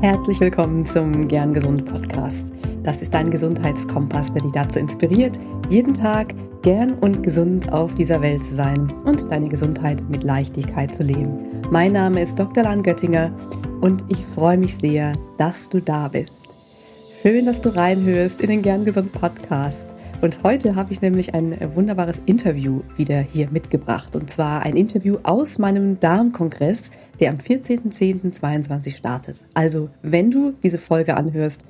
Herzlich willkommen zum Gern Gesund Podcast. Das ist dein Gesundheitskompass, der dich dazu inspiriert, jeden Tag gern und gesund auf dieser Welt zu sein und deine Gesundheit mit Leichtigkeit zu leben. Mein Name ist Dr. Lan Göttinger und ich freue mich sehr, dass du da bist. Schön, dass du reinhörst in den Gern Gesund Podcast. Und heute habe ich nämlich ein wunderbares Interview wieder hier mitgebracht. Und zwar ein Interview aus meinem Darmkongress, der am 14.10.22 startet. Also, wenn du diese Folge anhörst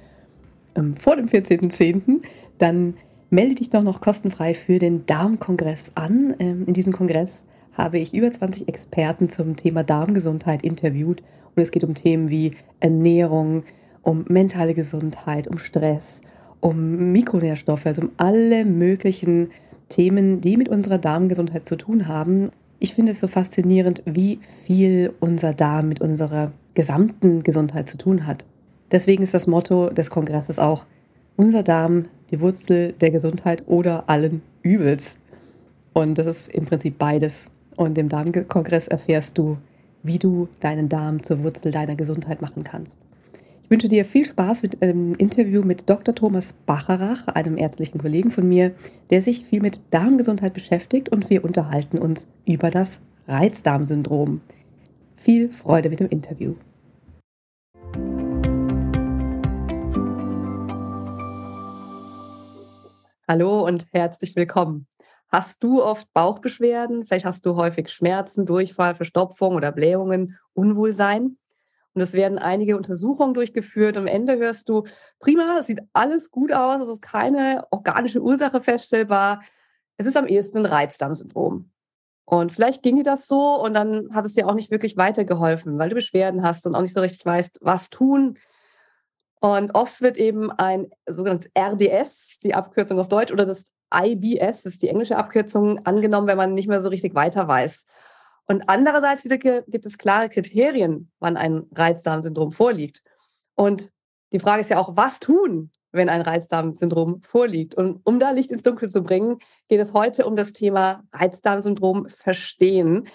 ähm, vor dem 14.10., dann melde dich doch noch kostenfrei für den Darmkongress an. Ähm, in diesem Kongress habe ich über 20 Experten zum Thema Darmgesundheit interviewt. Und es geht um Themen wie Ernährung, um mentale Gesundheit, um Stress um Mikronährstoffe, also um alle möglichen Themen, die mit unserer Darmgesundheit zu tun haben. Ich finde es so faszinierend, wie viel unser Darm mit unserer gesamten Gesundheit zu tun hat. Deswegen ist das Motto des Kongresses auch unser Darm, die Wurzel der Gesundheit oder allen Übels. Und das ist im Prinzip beides. Und im Darmkongress erfährst du, wie du deinen Darm zur Wurzel deiner Gesundheit machen kannst. Ich wünsche dir viel Spaß mit einem Interview mit Dr. Thomas Bacharach, einem ärztlichen Kollegen von mir, der sich viel mit Darmgesundheit beschäftigt und wir unterhalten uns über das Reizdarmsyndrom. Viel Freude mit dem Interview. Hallo und herzlich willkommen. Hast du oft Bauchbeschwerden? Vielleicht hast du häufig Schmerzen, Durchfall, Verstopfung oder Blähungen, Unwohlsein? Und es werden einige Untersuchungen durchgeführt. Am Ende hörst du, prima, es sieht alles gut aus, es ist keine organische Ursache feststellbar. Es ist am ehesten ein Reizdarmsyndrom. Und vielleicht ging dir das so und dann hat es dir auch nicht wirklich weitergeholfen, weil du Beschwerden hast und auch nicht so richtig weißt, was tun. Und oft wird eben ein sogenanntes RDS, die Abkürzung auf Deutsch, oder das IBS, das ist die englische Abkürzung, angenommen, wenn man nicht mehr so richtig weiter weiß. Und andererseits gibt es klare Kriterien, wann ein Reizdarmsyndrom vorliegt. Und die Frage ist ja auch, was tun, wenn ein Reizdarmsyndrom vorliegt? Und um da Licht ins Dunkel zu bringen, geht es heute um das Thema Reizdarmsyndrom verstehen.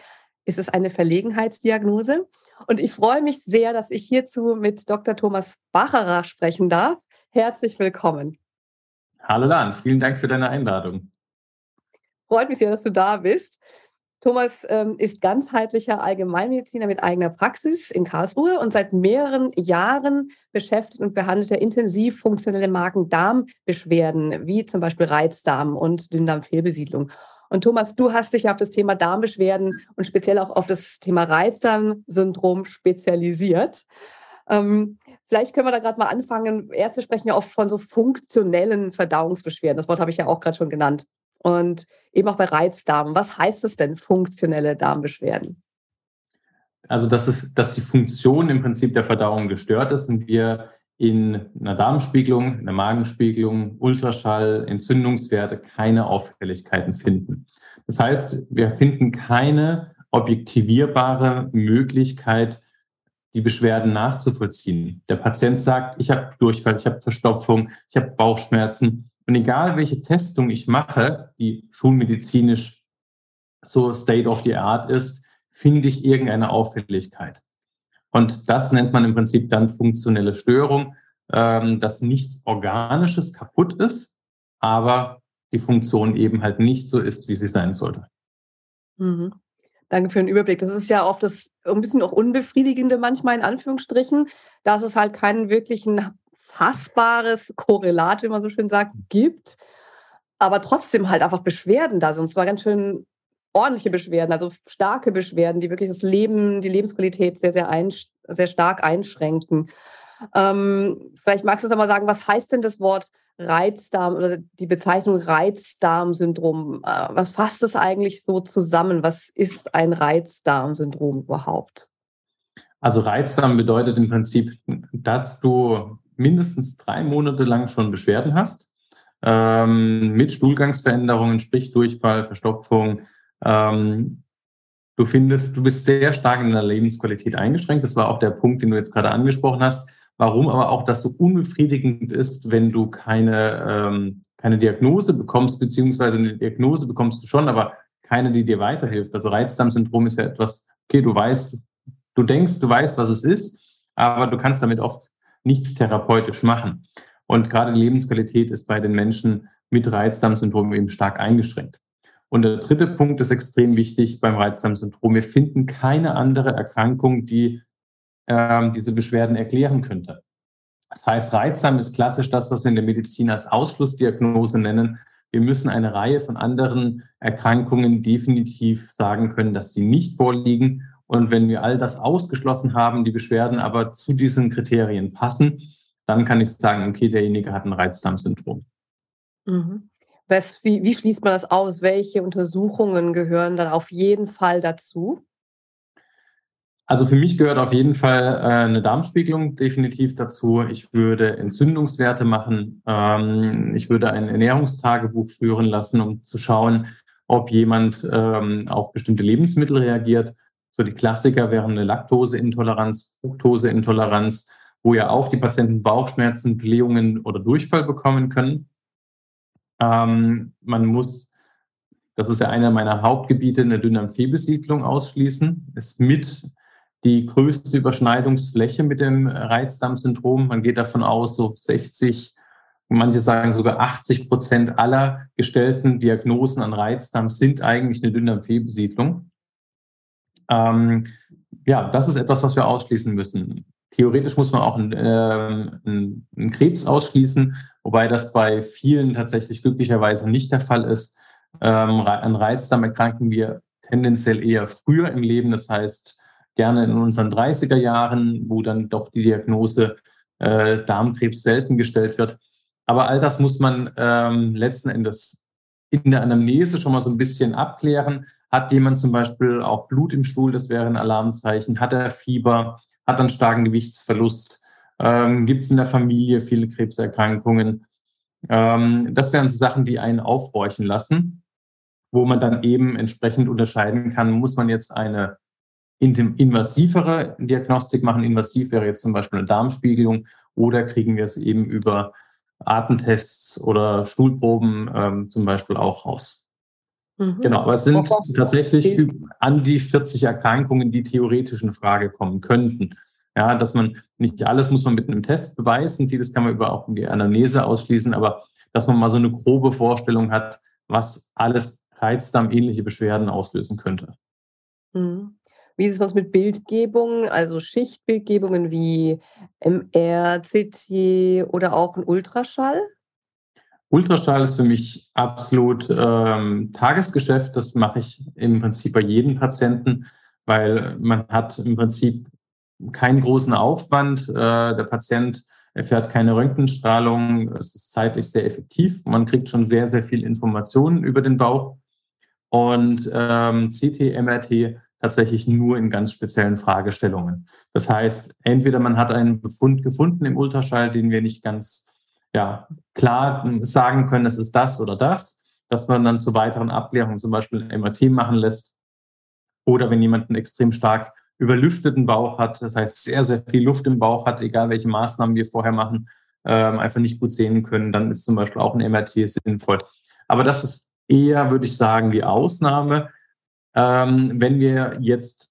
Ist es eine Verlegenheitsdiagnose? Und ich freue mich sehr, dass ich hierzu mit Dr. Thomas Bacherer sprechen darf. Herzlich willkommen. Hallo Dan, vielen Dank für deine Einladung. Freut mich sehr, dass du da bist. Thomas ähm, ist ganzheitlicher Allgemeinmediziner mit eigener Praxis in Karlsruhe und seit mehreren Jahren beschäftigt und behandelt er intensiv funktionelle Magen-Darm-Beschwerden, wie zum Beispiel Reizdarm und Dünndarmfehlbesiedlung. Und Thomas, du hast dich auf das Thema Darmbeschwerden und speziell auch auf das Thema Reizdarmsyndrom spezialisiert. Ähm, vielleicht können wir da gerade mal anfangen. Ärzte sprechen ja oft von so funktionellen Verdauungsbeschwerden. Das Wort habe ich ja auch gerade schon genannt und eben auch bei Reizdarm. Was heißt es denn, funktionelle Darmbeschwerden? Also, dass, es, dass die Funktion im Prinzip der Verdauung gestört ist und wir in einer Darmspiegelung, in der Magenspiegelung, Ultraschall, Entzündungswerte keine Auffälligkeiten finden. Das heißt, wir finden keine objektivierbare Möglichkeit, die Beschwerden nachzuvollziehen. Der Patient sagt, ich habe Durchfall, ich habe Verstopfung, ich habe Bauchschmerzen. Und egal welche Testung ich mache, die schulmedizinisch so state of the art ist, finde ich irgendeine Auffälligkeit. Und das nennt man im Prinzip dann funktionelle Störung, ähm, dass nichts Organisches kaputt ist, aber die Funktion eben halt nicht so ist, wie sie sein sollte. Mhm. Danke für den Überblick. Das ist ja oft das ein bisschen auch unbefriedigende manchmal in Anführungsstrichen, dass es halt keinen wirklichen fassbares Korrelat, wie man so schön sagt, gibt, aber trotzdem halt einfach Beschwerden da sind. Und zwar ganz schön ordentliche Beschwerden, also starke Beschwerden, die wirklich das Leben, die Lebensqualität sehr, sehr, ein, sehr stark einschränken. Ähm, vielleicht magst du uns mal sagen, was heißt denn das Wort Reizdarm oder die Bezeichnung Reizdarmsyndrom? Äh, was fasst es eigentlich so zusammen? Was ist ein Reizdarmsyndrom überhaupt? Also Reizdarm bedeutet im Prinzip, dass du mindestens drei Monate lang schon Beschwerden hast, ähm, mit Stuhlgangsveränderungen, sprich Durchfall, Verstopfung, ähm, du findest, du bist sehr stark in deiner Lebensqualität eingeschränkt. Das war auch der Punkt, den du jetzt gerade angesprochen hast. Warum aber auch das so unbefriedigend ist, wenn du keine, ähm, keine Diagnose bekommst, beziehungsweise eine Diagnose bekommst du schon, aber keine, die dir weiterhilft. Also Reizdarmsyndrom ist ja etwas, okay, du weißt, du denkst, du weißt, was es ist, aber du kannst damit oft nichts therapeutisch machen. Und gerade die Lebensqualität ist bei den Menschen mit Reizdarmsyndrom eben stark eingeschränkt. Und der dritte Punkt ist extrem wichtig beim Reizdarmsyndrom. Wir finden keine andere Erkrankung, die ähm, diese Beschwerden erklären könnte. Das heißt, Reizdarm ist klassisch das, was wir in der Medizin als Ausschlussdiagnose nennen. Wir müssen eine Reihe von anderen Erkrankungen definitiv sagen können, dass sie nicht vorliegen. Und wenn wir all das ausgeschlossen haben, die Beschwerden aber zu diesen Kriterien passen, dann kann ich sagen, okay, derjenige hat ein Reizdarmsyndrom. Mhm. Was, wie, wie schließt man das aus? Welche Untersuchungen gehören dann auf jeden Fall dazu? Also für mich gehört auf jeden Fall äh, eine Darmspiegelung definitiv dazu. Ich würde Entzündungswerte machen. Ähm, ich würde ein Ernährungstagebuch führen lassen, um zu schauen, ob jemand ähm, auf bestimmte Lebensmittel reagiert. So die Klassiker wären eine Laktoseintoleranz, Fructoseintoleranz, wo ja auch die Patienten Bauchschmerzen, Blähungen oder Durchfall bekommen können. Ähm, man muss, das ist ja einer meiner Hauptgebiete, eine Dynamphie-Besiedlung ausschließen. Ist mit die größte Überschneidungsfläche mit dem Reizdarmsyndrom. Man geht davon aus, so 60, manche sagen sogar 80 Prozent aller gestellten Diagnosen an Reizdarm sind eigentlich eine Dünndarmfehlbesiedlung. Ähm, ja, das ist etwas, was wir ausschließen müssen. Theoretisch muss man auch einen, äh, einen, einen Krebs ausschließen, wobei das bei vielen tatsächlich glücklicherweise nicht der Fall ist. Ähm, an Reizdarm erkranken wir tendenziell eher früher im Leben. Das heißt, gerne in unseren 30er Jahren, wo dann doch die Diagnose äh, Darmkrebs selten gestellt wird. Aber all das muss man ähm, letzten Endes in der Anamnese schon mal so ein bisschen abklären. Hat jemand zum Beispiel auch Blut im Stuhl, das wäre ein Alarmzeichen. Hat er Fieber? Hat einen starken Gewichtsverlust? Ähm, Gibt es in der Familie viele Krebserkrankungen? Ähm, das wären so Sachen, die einen aufhorchen lassen, wo man dann eben entsprechend unterscheiden kann, muss man jetzt eine invasivere Diagnostik machen. Invasiv wäre jetzt zum Beispiel eine Darmspiegelung oder kriegen wir es eben über Atemtests oder Stuhlproben ähm, zum Beispiel auch raus. Mhm. Genau, aber es sind okay. tatsächlich an die 40 Erkrankungen, die theoretisch in Frage kommen könnten. Ja, dass man nicht alles muss man mit einem Test beweisen, vieles kann man über auch die Anamnese ausschließen, aber dass man mal so eine grobe Vorstellung hat, was alles Reizdarm-ähnliche Beschwerden auslösen könnte. Mhm. Wie ist es sonst mit Bildgebungen, also Schichtbildgebungen wie MR, CT oder auch ein Ultraschall? Ultraschall ist für mich absolut ähm, Tagesgeschäft. Das mache ich im Prinzip bei jedem Patienten, weil man hat im Prinzip keinen großen Aufwand. Äh, der Patient erfährt keine Röntgenstrahlung. Es ist zeitlich sehr effektiv. Man kriegt schon sehr, sehr viel Informationen über den Bauch. Und ähm, CT, MRT tatsächlich nur in ganz speziellen Fragestellungen. Das heißt, entweder man hat einen Befund gefunden im Ultraschall, den wir nicht ganz ja, klar sagen können, es ist das oder das, dass man dann zu weiteren Abklärungen zum Beispiel ein MRT machen lässt. Oder wenn jemand einen extrem stark überlüfteten Bauch hat, das heißt sehr, sehr viel Luft im Bauch hat, egal welche Maßnahmen wir vorher machen, ähm, einfach nicht gut sehen können, dann ist zum Beispiel auch ein MRT sinnvoll. Aber das ist eher, würde ich sagen, die Ausnahme. Ähm, wenn wir jetzt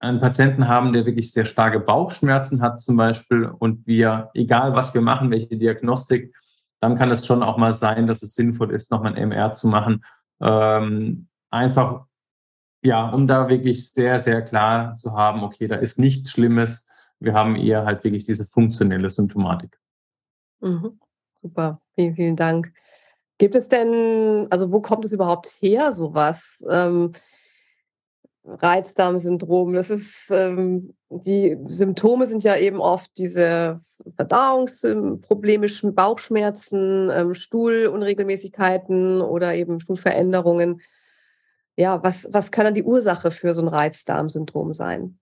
einen Patienten haben, der wirklich sehr starke Bauchschmerzen hat zum Beispiel und wir, egal was wir machen, welche Diagnostik, dann kann es schon auch mal sein, dass es sinnvoll ist, nochmal ein MR zu machen. Ähm, einfach, ja, um da wirklich sehr, sehr klar zu haben, okay, da ist nichts Schlimmes. Wir haben eher halt wirklich diese funktionelle Symptomatik. Mhm. Super, vielen, vielen Dank. Gibt es denn, also wo kommt es überhaupt her, sowas? Ähm, Reizdarmsyndrom. Das ist, ähm, die Symptome sind ja eben oft diese Verdauungsprobleme, Bauchschmerzen, ähm, Stuhlunregelmäßigkeiten oder eben Stuhlveränderungen. Ja, was, was kann dann die Ursache für so ein Reizdarmsyndrom sein?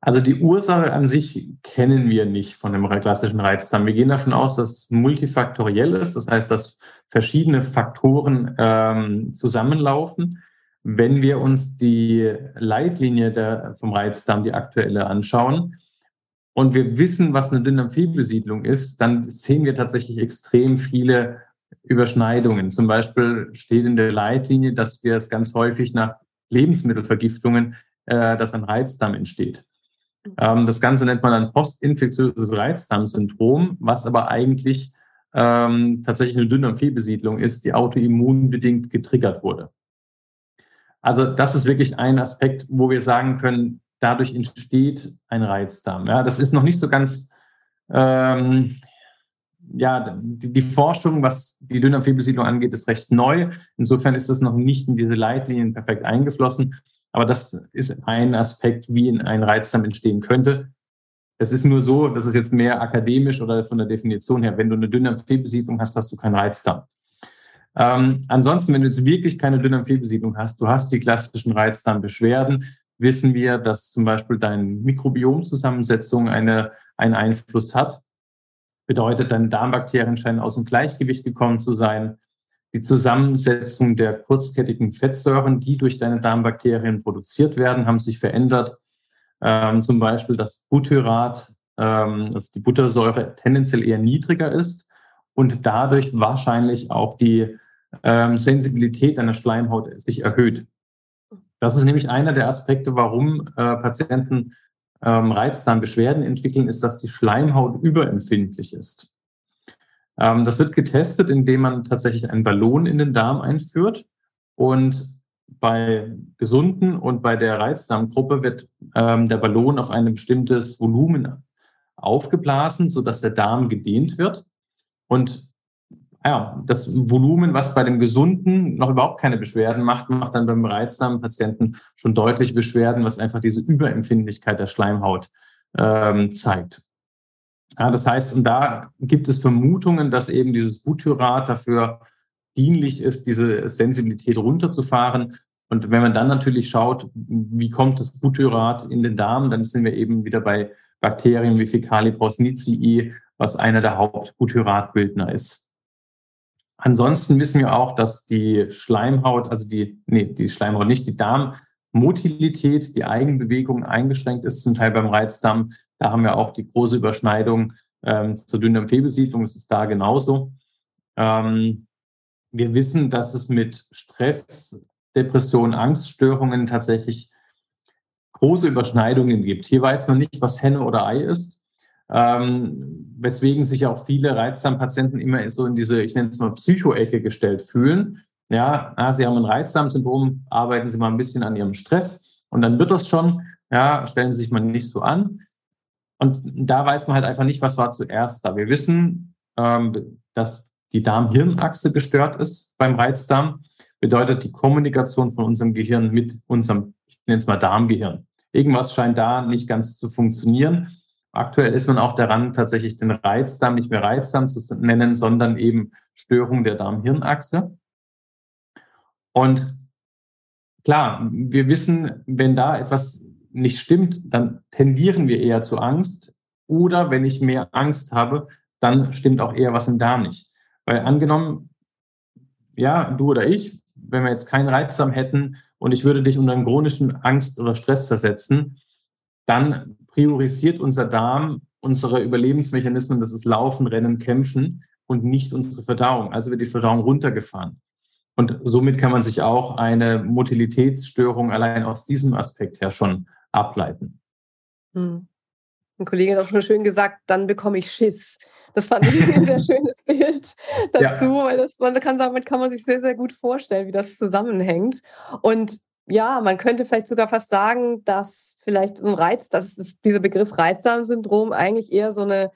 Also die Ursache an sich kennen wir nicht von dem klassischen Reizdarm. Wir gehen davon aus, dass es multifaktoriell ist, das heißt, dass verschiedene Faktoren ähm, zusammenlaufen. Wenn wir uns die Leitlinie der, vom Reizdarm, die aktuelle, anschauen und wir wissen, was eine Dynamphie-Besiedlung ist, dann sehen wir tatsächlich extrem viele Überschneidungen. Zum Beispiel steht in der Leitlinie, dass wir es ganz häufig nach Lebensmittelvergiftungen, äh, dass ein Reizdarm entsteht. Ähm, das Ganze nennt man dann postinfektiöses Reizdarmsyndrom, was aber eigentlich ähm, tatsächlich eine Dünndarmfehlbesiedlung ist, die autoimmunbedingt getriggert wurde. Also das ist wirklich ein Aspekt, wo wir sagen können, dadurch entsteht ein Reizdarm. Ja, das ist noch nicht so ganz, ähm, ja, die, die, Forschung, was die Dünndarmfehlbesiedlung angeht, ist recht neu. Insofern ist das noch nicht in diese Leitlinien perfekt eingeflossen. Aber das ist ein Aspekt, wie in ein Reizdarm entstehen könnte. Es ist nur so, das ist jetzt mehr akademisch oder von der Definition her. Wenn du eine Dünndarmfehlbesiedlung hast, hast du keinen Reizdarm. Ähm, ansonsten, wenn du jetzt wirklich keine Dünndarmfehlbesiedlung hast, du hast die klassischen Reizdarmbeschwerden, wissen wir, dass zum Beispiel deine Mikrobiomzusammensetzung eine, einen Einfluss hat. Bedeutet, deine Darmbakterien scheinen aus dem Gleichgewicht gekommen zu sein. Die Zusammensetzung der kurzkettigen Fettsäuren, die durch deine Darmbakterien produziert werden, haben sich verändert. Ähm, zum Beispiel das Butyrat, ähm, dass die Buttersäure tendenziell eher niedriger ist und dadurch wahrscheinlich auch die ähm, Sensibilität deiner Schleimhaut sich erhöht. Das ist nämlich einer der Aspekte, warum äh, Patienten ähm, Reizdarmbeschwerden entwickeln, ist, dass die Schleimhaut überempfindlich ist. Ähm, das wird getestet, indem man tatsächlich einen Ballon in den Darm einführt und bei Gesunden und bei der Reizdarmgruppe wird ähm, der Ballon auf ein bestimmtes Volumen aufgeblasen, sodass der Darm gedehnt wird. Und ja, das Volumen, was bei dem Gesunden noch überhaupt keine Beschwerden macht, macht dann beim Reizdarmpatienten schon deutlich Beschwerden, was einfach diese Überempfindlichkeit der Schleimhaut ähm, zeigt. Ja, das heißt, und da gibt es Vermutungen, dass eben dieses Butyrat dafür dienlich ist, diese Sensibilität runterzufahren. Und wenn man dann natürlich schaut, wie kommt das Butyrat in den Darm, dann sind wir eben wieder bei Bakterien wie Fecalibros nicii, was einer der Hauptbutyratbildner ist. Ansonsten wissen wir auch, dass die Schleimhaut, also die, nee, die Schleimhaut nicht, die Darmmotilität, die Eigenbewegung eingeschränkt ist, zum Teil beim Reizdarm. Da haben wir auch die große Überschneidung ähm, zur Dünndarmfehlbesiedlung. Das ist da genauso. Ähm, wir wissen, dass es mit Stress, Depression, Angststörungen tatsächlich große Überschneidungen gibt. Hier weiß man nicht, was Henne oder Ei ist ähm, weswegen sich auch viele Reizdarmpatienten immer so in diese, ich nenne es mal Psycho-Ecke gestellt fühlen. Ja, sie haben ein Reizdarmsyndrom, arbeiten Sie mal ein bisschen an Ihrem Stress und dann wird das schon. Ja, stellen Sie sich mal nicht so an. Und da weiß man halt einfach nicht, was war zuerst da. Wir wissen, ähm, dass die Darm-Hirn-Achse gestört ist beim Reizdarm. Bedeutet die Kommunikation von unserem Gehirn mit unserem, ich nenne es mal Darmgehirn. Irgendwas scheint da nicht ganz zu funktionieren. Aktuell ist man auch daran, tatsächlich den Reizdarm nicht mehr Reizdarm zu nennen, sondern eben Störung der Darm-Hirn-Achse. Und klar, wir wissen, wenn da etwas nicht stimmt, dann tendieren wir eher zu Angst. Oder wenn ich mehr Angst habe, dann stimmt auch eher was im Darm nicht. Weil angenommen, ja, du oder ich, wenn wir jetzt keinen Reizdarm hätten und ich würde dich unter einen chronischen Angst oder Stress versetzen, dann priorisiert unser Darm unsere Überlebensmechanismen, das ist Laufen, Rennen, Kämpfen und nicht unsere Verdauung. Also wird die Verdauung runtergefahren. Und somit kann man sich auch eine Motilitätsstörung allein aus diesem Aspekt her schon ableiten. Hm. Ein Kollege hat auch schon schön gesagt, dann bekomme ich Schiss. Das fand ich ein sehr schönes Bild dazu, ja. weil das, man kann, damit kann man sich sehr, sehr gut vorstellen, wie das zusammenhängt. Und ja, man könnte vielleicht sogar fast sagen, dass vielleicht so ein Reiz, dass das, dieser Begriff Reizdarmsyndrom eigentlich eher so eine,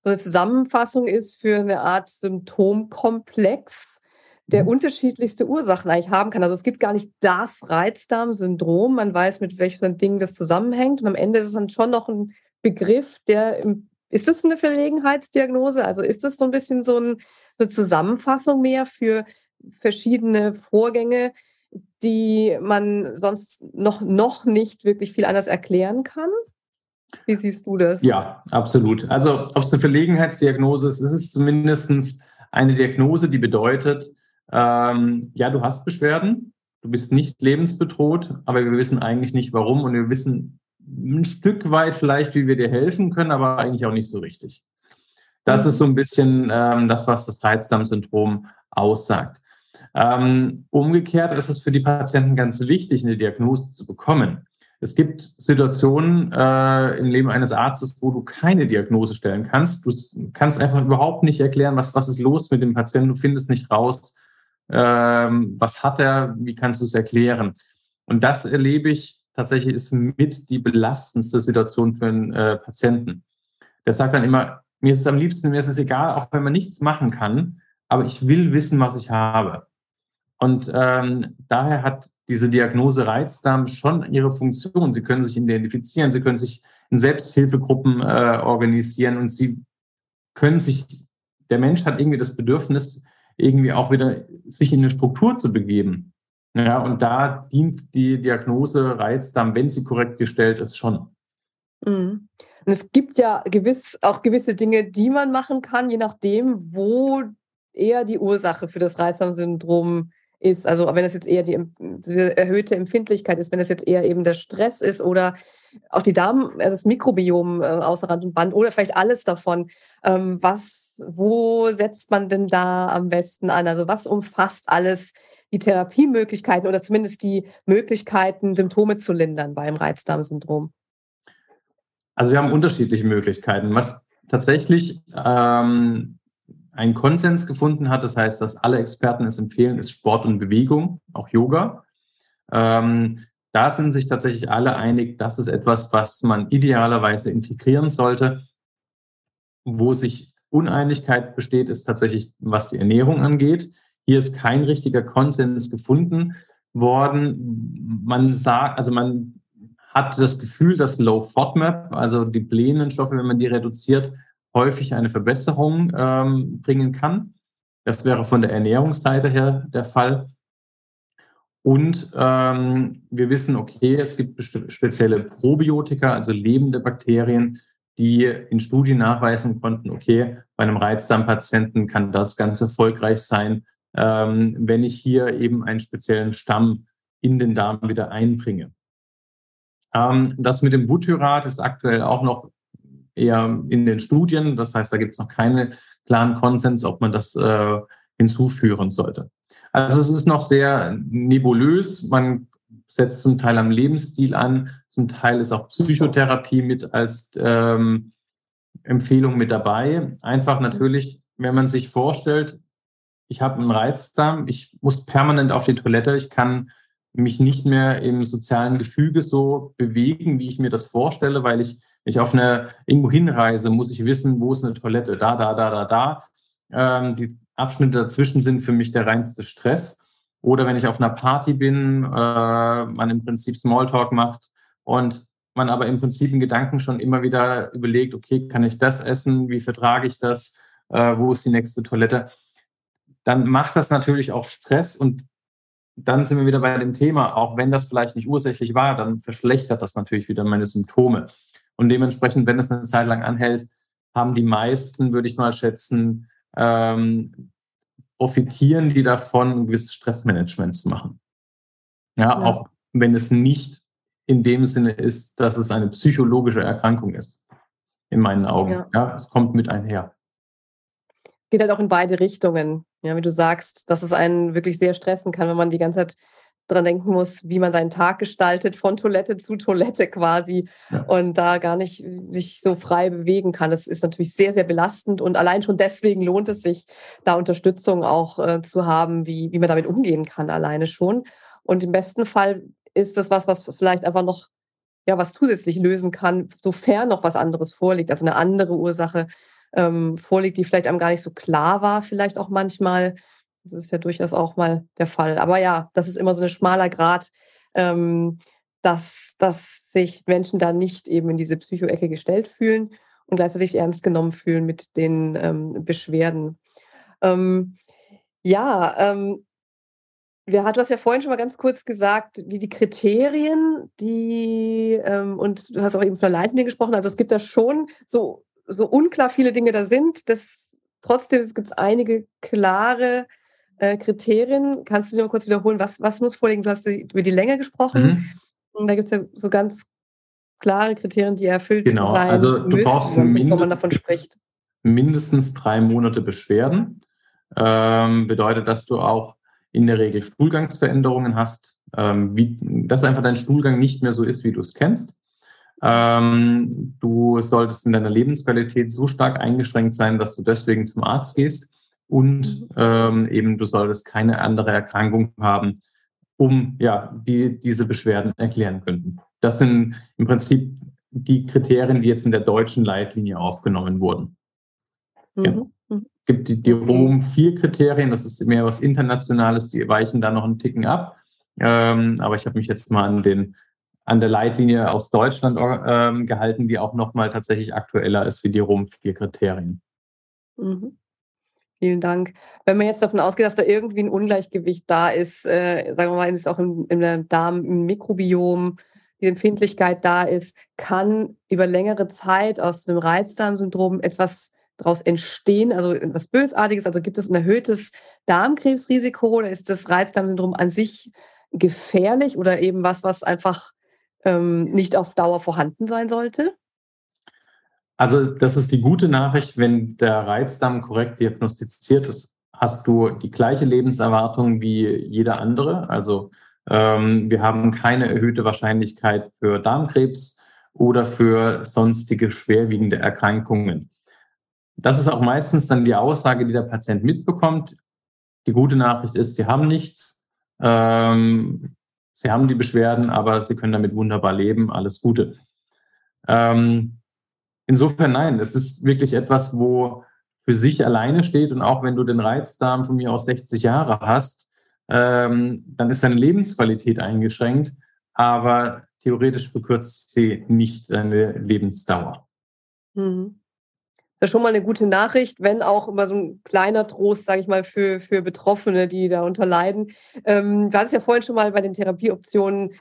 so eine Zusammenfassung ist für eine Art Symptomkomplex, der mhm. unterschiedlichste Ursachen eigentlich haben kann. Also es gibt gar nicht das Reizdarmsyndrom. Man weiß, mit welchen Dingen das zusammenhängt. Und am Ende ist es dann schon noch ein Begriff, der im, ist das eine Verlegenheitsdiagnose? Also ist das so ein bisschen so ein, eine Zusammenfassung mehr für verschiedene Vorgänge, die man sonst noch, noch nicht wirklich viel anders erklären kann? Wie siehst du das? Ja, absolut. Also ob es eine Verlegenheitsdiagnose ist, ist es zumindest eine Diagnose, die bedeutet, ähm, ja, du hast Beschwerden, du bist nicht lebensbedroht, aber wir wissen eigentlich nicht warum und wir wissen ein Stück weit vielleicht, wie wir dir helfen können, aber eigentlich auch nicht so richtig. Das mhm. ist so ein bisschen ähm, das, was das Reizdarmsyndrom aussagt. Ähm, umgekehrt ist es für die Patienten ganz wichtig, eine Diagnose zu bekommen. Es gibt Situationen äh, im Leben eines Arztes, wo du keine Diagnose stellen kannst. Du kannst einfach überhaupt nicht erklären, was, was ist los mit dem Patienten. Du findest nicht raus, ähm, was hat er, wie kannst du es erklären. Und das erlebe ich tatsächlich ist mit die belastendste Situation für einen äh, Patienten. Der sagt dann immer, mir ist es am liebsten, mir ist es egal, auch wenn man nichts machen kann, aber ich will wissen, was ich habe. Und ähm, daher hat diese Diagnose Reizdarm schon ihre Funktion. Sie können sich identifizieren, sie können sich in Selbsthilfegruppen äh, organisieren und sie können sich, der Mensch hat irgendwie das Bedürfnis, irgendwie auch wieder sich in eine Struktur zu begeben. Ja, und da dient die Diagnose Reizdarm, wenn sie korrekt gestellt ist, schon. Mhm. Und es gibt ja gewiss auch gewisse Dinge, die man machen kann, je nachdem, wo eher die Ursache für das Reizdarmsyndrom ist. Also wenn es jetzt eher die, die, erhöhte Empfindlichkeit ist, wenn es jetzt eher eben der Stress ist oder auch die Darm, äh, das Mikrobiom äh, außer Rand und Band oder vielleicht alles davon. Ähm, was, wo setzt man denn da am besten an? Also was umfasst alles die Therapiemöglichkeiten oder zumindest die Möglichkeiten, Symptome zu lindern beim Reizdarmsyndrom? Also wir haben unterschiedliche Möglichkeiten. Was tatsächlich ähm, einen Konsens gefunden hat, das heißt, dass alle Experten es empfehlen, ist Sport und Bewegung, auch Yoga. Ähm, da sind sich tatsächlich alle einig, das ist etwas, was man idealerweise integrieren sollte. Wo sich Uneinigkeit besteht, ist tatsächlich, was die Ernährung angeht. Hier ist kein richtiger Konsens gefunden worden. Man sagt, also man hat das Gefühl, dass Low FODMAP, also die blähenden Stoffe, wenn man die reduziert, häufig eine Verbesserung ähm, bringen kann. Das wäre von der Ernährungsseite her der Fall. Und ähm, wir wissen, okay, es gibt spezielle Probiotika, also lebende Bakterien, die in Studien nachweisen konnten, okay, bei einem Reizdarmpatienten kann das ganz erfolgreich sein, ähm, wenn ich hier eben einen speziellen Stamm in den Darm wieder einbringe. Ähm, das mit dem Butyrat ist aktuell auch noch eher in den Studien. Das heißt, da gibt es noch keinen klaren Konsens, ob man das äh, hinzuführen sollte. Also es ist noch sehr nebulös. Man setzt zum Teil am Lebensstil an, zum Teil ist auch Psychotherapie mit als ähm, Empfehlung mit dabei. Einfach natürlich, wenn man sich vorstellt, ich habe einen Reizdarm, ich muss permanent auf die Toilette, ich kann mich nicht mehr im sozialen Gefüge so bewegen, wie ich mir das vorstelle, weil ich, ich auf eine irgendwo hinreise, muss ich wissen, wo ist eine Toilette, da, da, da, da, da. Ähm, die Abschnitte dazwischen sind für mich der reinste Stress. Oder wenn ich auf einer Party bin, äh, man im Prinzip Smalltalk macht und man aber im Prinzip in Gedanken schon immer wieder überlegt, okay, kann ich das essen? Wie vertrage ich das? Äh, wo ist die nächste Toilette? dann macht das natürlich auch Stress und dann sind wir wieder bei dem Thema, auch wenn das vielleicht nicht ursächlich war, dann verschlechtert das natürlich wieder meine Symptome. Und dementsprechend, wenn es eine Zeit lang anhält, haben die meisten, würde ich mal schätzen, ähm, profitieren die davon, ein gewisses Stressmanagement zu machen. Ja, ja, auch wenn es nicht in dem Sinne ist, dass es eine psychologische Erkrankung ist, in meinen Augen. Ja, ja es kommt mit einher. Geht halt auch in beide Richtungen. Ja, wie du sagst, dass es einen wirklich sehr stressen kann, wenn man die ganze Zeit dran denken muss, wie man seinen Tag gestaltet, von Toilette zu Toilette quasi ja. und da gar nicht sich so frei bewegen kann. Das ist natürlich sehr, sehr belastend und allein schon deswegen lohnt es sich, da Unterstützung auch äh, zu haben, wie, wie man damit umgehen kann, alleine schon. Und im besten Fall ist das was, was vielleicht einfach noch ja, was zusätzlich lösen kann, sofern noch was anderes vorliegt, also eine andere Ursache, ähm, vorliegt, die vielleicht einem gar nicht so klar war, vielleicht auch manchmal. Das ist ja durchaus auch mal der Fall. Aber ja, das ist immer so ein schmaler Grad, ähm, dass, dass sich Menschen da nicht eben in diese Psychoecke gestellt fühlen und gleichzeitig ernst genommen fühlen mit den ähm, Beschwerden. Ähm, ja, ähm, wir hat, du hast ja vorhin schon mal ganz kurz gesagt, wie die Kriterien, die, ähm, und du hast auch eben von der Leitlinie gesprochen, also es gibt da schon so so unklar viele Dinge da sind, das, trotzdem gibt es einige klare äh, Kriterien. Kannst du dir mal kurz wiederholen, was, was muss vorliegen? Du hast über die Länge gesprochen. Mhm. Und da gibt es ja so ganz klare Kriterien, die erfüllt genau. sein also du müssen, brauchst bevor man davon spricht. Mindestens drei Monate Beschwerden. Ähm, bedeutet, dass du auch in der Regel Stuhlgangsveränderungen hast, ähm, wie, dass einfach dein Stuhlgang nicht mehr so ist, wie du es kennst. Ähm, du solltest in deiner Lebensqualität so stark eingeschränkt sein, dass du deswegen zum Arzt gehst und ähm, eben du solltest keine andere Erkrankung haben, um ja die diese Beschwerden erklären könnten. Das sind im Prinzip die Kriterien, die jetzt in der deutschen Leitlinie aufgenommen wurden. Mhm. Ja. Mhm. Es gibt die, die Rom 4 Kriterien, das ist mehr was Internationales, die weichen da noch einen Ticken ab. Ähm, aber ich habe mich jetzt mal an den an der Leitlinie aus Deutschland ähm, gehalten, die auch nochmal tatsächlich aktueller ist wie die Rom 4 Kriterien. Mhm. Vielen Dank. Wenn man jetzt davon ausgeht, dass da irgendwie ein Ungleichgewicht da ist, äh, sagen wir mal, ist auch im, im Darm, im Mikrobiom, die Empfindlichkeit da ist, kann über längere Zeit aus einem Reizdarmsyndrom etwas daraus entstehen, also etwas Bösartiges? Also gibt es ein erhöhtes Darmkrebsrisiko oder ist das Reizdarmsyndrom an sich gefährlich oder eben was, was einfach ähm, nicht auf Dauer vorhanden sein sollte? Also das ist die gute Nachricht, wenn der Reizdarm korrekt diagnostiziert ist, hast du die gleiche Lebenserwartung wie jeder andere. Also ähm, wir haben keine erhöhte Wahrscheinlichkeit für Darmkrebs oder für sonstige schwerwiegende Erkrankungen. Das ist auch meistens dann die Aussage, die der Patient mitbekommt. Die gute Nachricht ist, sie haben nichts, ähm, sie haben die Beschwerden, aber sie können damit wunderbar leben. Alles Gute. Ähm, insofern nein, es ist wirklich etwas, wo für sich alleine steht und auch wenn du den Reizdarm von mir aus 60 Jahre hast, ähm, dann ist deine Lebensqualität eingeschränkt, aber theoretisch verkürzt sie nicht deine Lebensdauer. Mhm. Das ist schon mal eine gute Nachricht, wenn auch immer so ein kleiner Trost, sage ich mal, für, für Betroffene, die darunter leiden. Ähm, du hattest ja vorhin schon mal bei den Therapieoptionen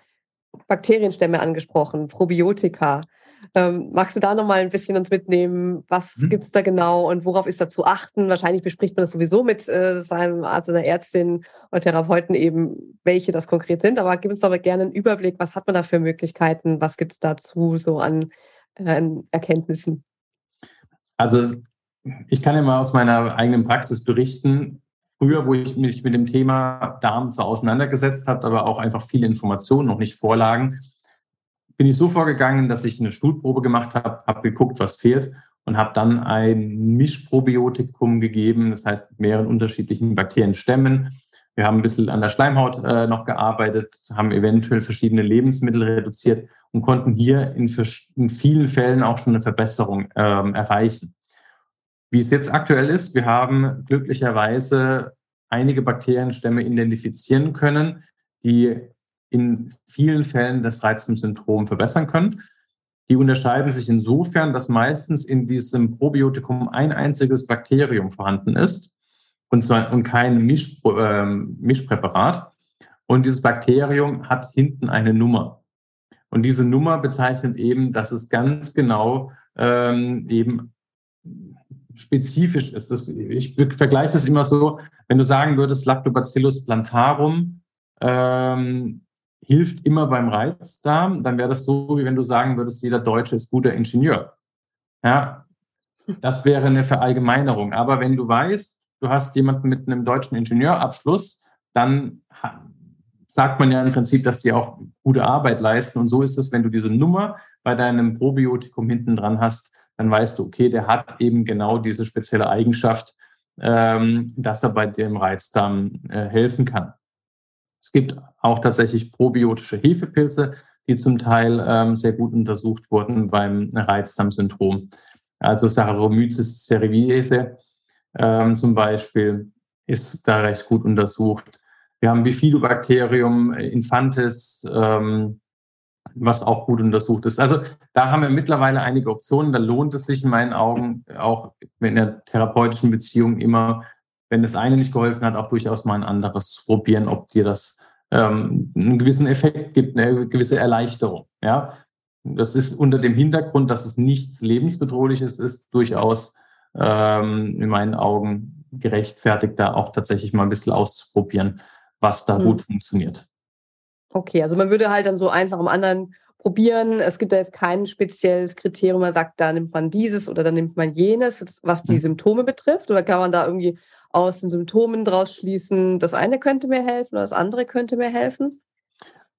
Bakterienstämme angesprochen, Probiotika. Ähm, magst du da noch mal ein bisschen uns mitnehmen? Was mhm. gibt es da genau und worauf ist da zu achten? Wahrscheinlich bespricht man das sowieso mit äh, seinem Arzt oder Ärztin oder Therapeuten eben, welche das konkret sind. Aber gib uns doch mal gerne einen Überblick. Was hat man da für Möglichkeiten? Was gibt es dazu so an, äh, an Erkenntnissen? Also ich kann ja mal aus meiner eigenen Praxis berichten. Früher, wo ich mich mit dem Thema Darm zwar auseinandergesetzt habe, aber auch einfach viele Informationen noch nicht vorlagen, bin ich so vorgegangen, dass ich eine Stuhlprobe gemacht habe, habe geguckt, was fehlt und habe dann ein Mischprobiotikum gegeben, das heißt mit mehreren unterschiedlichen Bakterienstämmen. Wir haben ein bisschen an der Schleimhaut äh, noch gearbeitet, haben eventuell verschiedene Lebensmittel reduziert und konnten hier in, in vielen Fällen auch schon eine Verbesserung ähm, erreichen. Wie es jetzt aktuell ist, wir haben glücklicherweise einige Bakterienstämme identifizieren können, die in vielen Fällen das Reizdarmsyndrom verbessern können. Die unterscheiden sich insofern, dass meistens in diesem Probiotikum ein einziges Bakterium vorhanden ist und zwar und kein Misch, äh, Mischpräparat. Und dieses Bakterium hat hinten eine Nummer. Und diese Nummer bezeichnet eben, dass es ganz genau ähm, eben spezifisch ist. Das, ich vergleiche das immer so, wenn du sagen würdest, Lactobacillus plantarum ähm, hilft immer beim Reizdarm, dann wäre das so, wie wenn du sagen würdest, jeder Deutsche ist guter Ingenieur. Ja, das wäre eine Verallgemeinerung. Aber wenn du weißt, du hast jemanden mit einem deutschen Ingenieurabschluss, dann sagt man ja im Prinzip, dass die auch gute Arbeit leisten. Und so ist es, wenn du diese Nummer bei deinem Probiotikum hinten dran hast, dann weißt du, okay, der hat eben genau diese spezielle Eigenschaft, ähm, dass er bei dem Reizdarm äh, helfen kann. Es gibt auch tatsächlich probiotische Hefepilze, die zum Teil ähm, sehr gut untersucht wurden beim Reizdarmsyndrom. Also Saccharomyces cerevisiae ähm, zum Beispiel ist da recht gut untersucht. Wir haben Bifidobacterium infantis, ähm, was auch gut untersucht ist. Also da haben wir mittlerweile einige Optionen. Da lohnt es sich in meinen Augen auch in der therapeutischen Beziehung immer wenn das eine nicht geholfen hat, auch durchaus mal ein anderes probieren, ob dir das ähm, einen gewissen Effekt gibt, eine gewisse Erleichterung. Ja, das ist unter dem Hintergrund, dass es nichts lebensbedrohliches ist, durchaus ähm, in meinen Augen gerechtfertigt, da auch tatsächlich mal ein bisschen auszuprobieren, was da hm. gut funktioniert. Okay, also man würde halt dann so eins nach dem anderen probieren. Es gibt da jetzt kein spezielles Kriterium, man sagt, da nimmt man dieses oder da nimmt man jenes, was die mhm. Symptome betrifft. Oder kann man da irgendwie aus den Symptomen draus schließen, das eine könnte mir helfen oder das andere könnte mir helfen?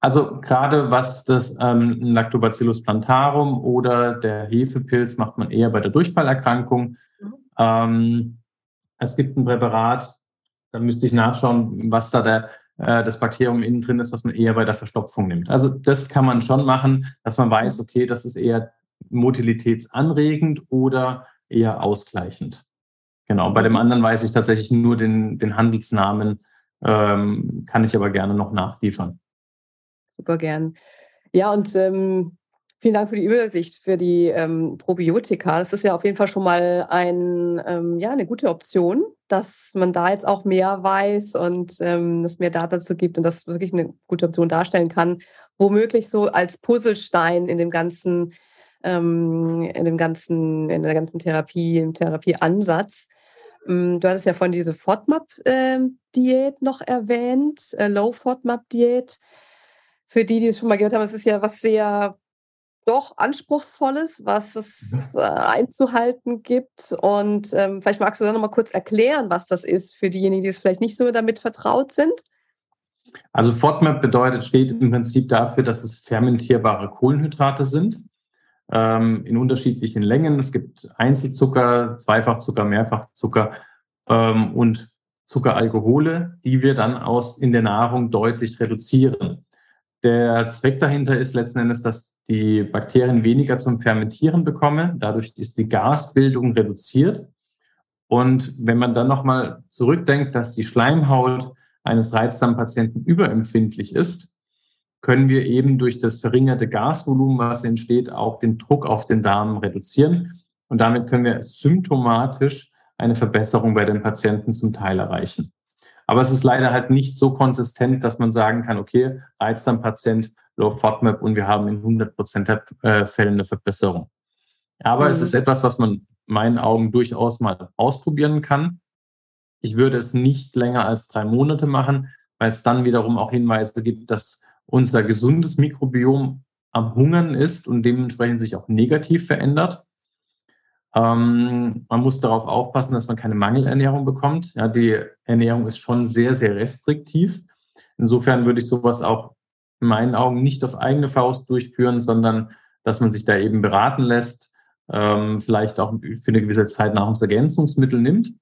Also gerade was das ähm, Lactobacillus plantarum oder der Hefepilz macht man eher bei der Durchfallerkrankung. Mhm. Ähm, es gibt ein Präparat, da müsste ich nachschauen, was da der das Bakterium innen drin ist, was man eher bei der Verstopfung nimmt. Also das kann man schon machen, dass man weiß, okay, das ist eher motilitätsanregend oder eher ausgleichend. Genau, bei dem anderen weiß ich tatsächlich nur den, den Handelsnamen, ähm, kann ich aber gerne noch nachliefern. Super gern. Ja, und ähm, Vielen Dank für die Übersicht für die ähm, Probiotika. Das ist ja auf jeden Fall schon mal ein, ähm, ja, eine gute Option, dass man da jetzt auch mehr weiß und ähm, mehr Daten dazu gibt und das wirklich eine gute Option darstellen kann, womöglich so als Puzzlestein in dem ganzen, ähm, in dem ganzen, in der ganzen Therapie, im Therapieansatz. Ähm, du hattest ja vorhin diese FODMAP-Diät noch erwähnt, äh, Low-FODMAP-Diät. Für die, die es schon mal gehört haben, es ist ja was sehr doch Anspruchsvolles, was es mhm. äh, einzuhalten gibt. Und ähm, vielleicht magst du dann noch mal kurz erklären, was das ist für diejenigen, die es vielleicht nicht so damit vertraut sind. Also FODMAP bedeutet, steht im Prinzip dafür, dass es fermentierbare Kohlenhydrate sind ähm, in unterschiedlichen Längen. Es gibt Einzelzucker, Zweifachzucker, Mehrfachzucker ähm, und Zuckeralkohole, die wir dann aus in der Nahrung deutlich reduzieren. Der Zweck dahinter ist letzten Endes, dass die Bakterien weniger zum Fermentieren bekommen. Dadurch ist die Gasbildung reduziert. Und wenn man dann nochmal zurückdenkt, dass die Schleimhaut eines Reizdarmpatienten überempfindlich ist, können wir eben durch das verringerte Gasvolumen, was entsteht, auch den Druck auf den Darm reduzieren. Und damit können wir symptomatisch eine Verbesserung bei den Patienten zum Teil erreichen. Aber es ist leider halt nicht so konsistent, dass man sagen kann, okay, Reizdarmpatient, Low FODMAP und wir haben in 100 Prozent der äh, Fällen eine Verbesserung. Aber mhm. es ist etwas, was man in meinen Augen durchaus mal ausprobieren kann. Ich würde es nicht länger als drei Monate machen, weil es dann wiederum auch Hinweise gibt, dass unser gesundes Mikrobiom am Hungern ist und dementsprechend sich auch negativ verändert. Ähm, man muss darauf aufpassen, dass man keine Mangelernährung bekommt. Ja, die Ernährung ist schon sehr, sehr restriktiv. Insofern würde ich sowas auch in meinen Augen nicht auf eigene Faust durchführen, sondern dass man sich da eben beraten lässt, ähm, vielleicht auch für eine gewisse Zeit Nahrungsergänzungsmittel nimmt.